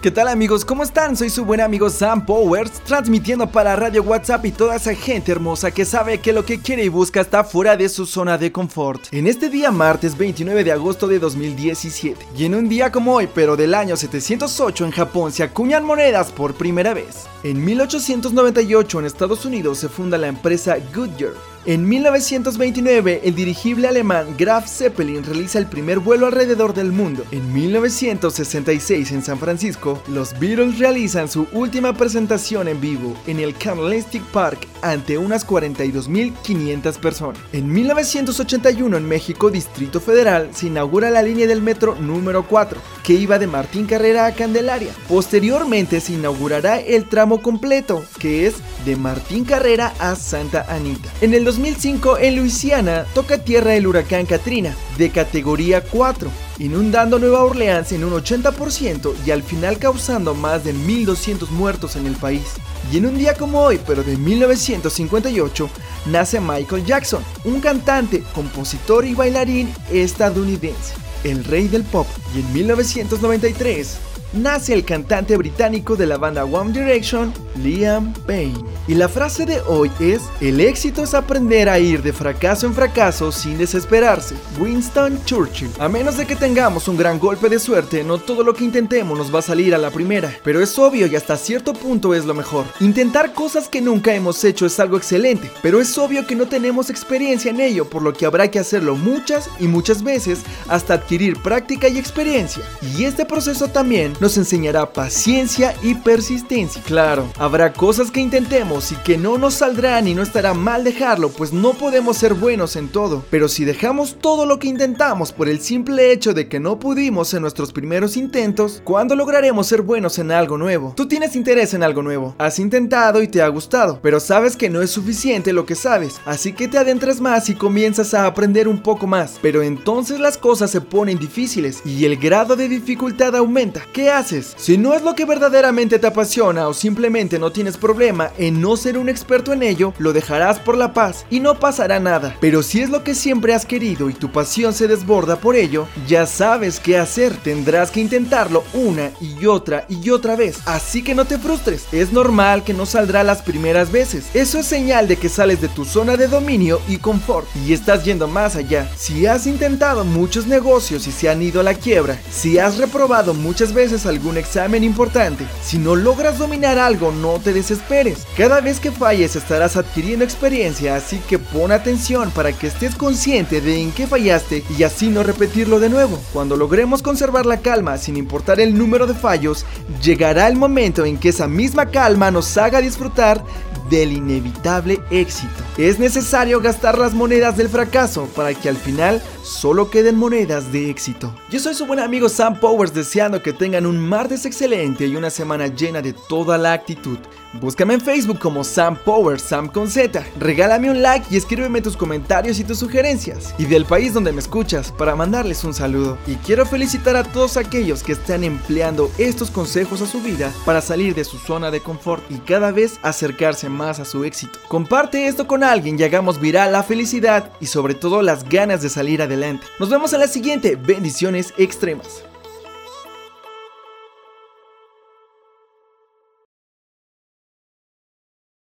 ¿Qué tal amigos? ¿Cómo están? Soy su buen amigo Sam Powers, transmitiendo para Radio WhatsApp y toda esa gente hermosa que sabe que lo que quiere y busca está fuera de su zona de confort. En este día martes 29 de agosto de 2017, y en un día como hoy, pero del año 708 en Japón, se acuñan monedas por primera vez. En 1898 en Estados Unidos se funda la empresa Goodyear. En 1929, el dirigible alemán Graf Zeppelin realiza el primer vuelo alrededor del mundo. En 1966, en San Francisco, los Beatles realizan su última presentación en vivo en el Candlestick Park ante unas 42.500 personas. En 1981, en México, Distrito Federal, se inaugura la línea del metro número 4, que iba de Martín Carrera a Candelaria. Posteriormente se inaugurará el tramo completo, que es de Martín Carrera a Santa Anita. 2005 en Luisiana toca tierra el huracán Katrina, de categoría 4, inundando Nueva Orleans en un 80% y al final causando más de 1.200 muertos en el país. Y en un día como hoy, pero de 1958, nace Michael Jackson, un cantante, compositor y bailarín estadounidense, el rey del pop. Y en 1993, nace el cantante británico de la banda One Direction, Liam Payne. Y la frase de hoy es, el éxito es aprender a ir de fracaso en fracaso sin desesperarse. Winston Churchill. A menos de que tengamos un gran golpe de suerte, no todo lo que intentemos nos va a salir a la primera. Pero es obvio y hasta cierto punto es lo mejor. Intentar cosas que nunca hemos hecho es algo excelente, pero es obvio que no tenemos experiencia en ello, por lo que habrá que hacerlo muchas y muchas veces hasta adquirir práctica y experiencia. Y este proceso también nos enseñará paciencia y persistencia. Claro, habrá cosas que intentemos y que no nos saldrán y no estará mal dejarlo, pues no podemos ser buenos en todo. Pero si dejamos todo lo que intentamos por el simple hecho de que no pudimos en nuestros primeros intentos, ¿cuándo lograremos ser buenos en algo nuevo? Tú tienes interés en algo nuevo, has intentado y te ha gustado, pero sabes que no es suficiente lo que sabes, así que te adentras más y comienzas a aprender un poco más. Pero entonces las cosas se ponen difíciles y el grado de dificultad aumenta. ¿Qué haces. Si no es lo que verdaderamente te apasiona o simplemente no tienes problema en no ser un experto en ello, lo dejarás por la paz y no pasará nada. Pero si es lo que siempre has querido y tu pasión se desborda por ello, ya sabes qué hacer. Tendrás que intentarlo una y otra y otra vez. Así que no te frustres. Es normal que no saldrá las primeras veces. Eso es señal de que sales de tu zona de dominio y confort y estás yendo más allá. Si has intentado muchos negocios y se han ido a la quiebra, si has reprobado muchas veces algún examen importante. Si no logras dominar algo, no te desesperes. Vez que falles estarás adquiriendo experiencia, así que pon atención para que estés consciente de en qué fallaste y así no repetirlo de nuevo. Cuando logremos conservar la calma sin importar el número de fallos, llegará el momento en que esa misma calma nos haga disfrutar del inevitable éxito. Es necesario gastar las monedas del fracaso para que al final solo queden monedas de éxito. Yo soy su buen amigo Sam Powers deseando que tengan un martes excelente y una semana llena de toda la actitud. Búscame en Facebook como Sam Powers, Sam con Z. Regálame un like y escríbeme tus comentarios y tus sugerencias. Y del país donde me escuchas para mandarles un saludo. Y quiero felicitar a todos aquellos que están empleando estos consejos a su vida para salir de su zona de confort y cada vez acercarse más a su éxito. Comparte esto con alguien y hagamos viral la felicidad y sobre todo las ganas de salir adelante. Nos vemos en la siguiente. Bendiciones extremas.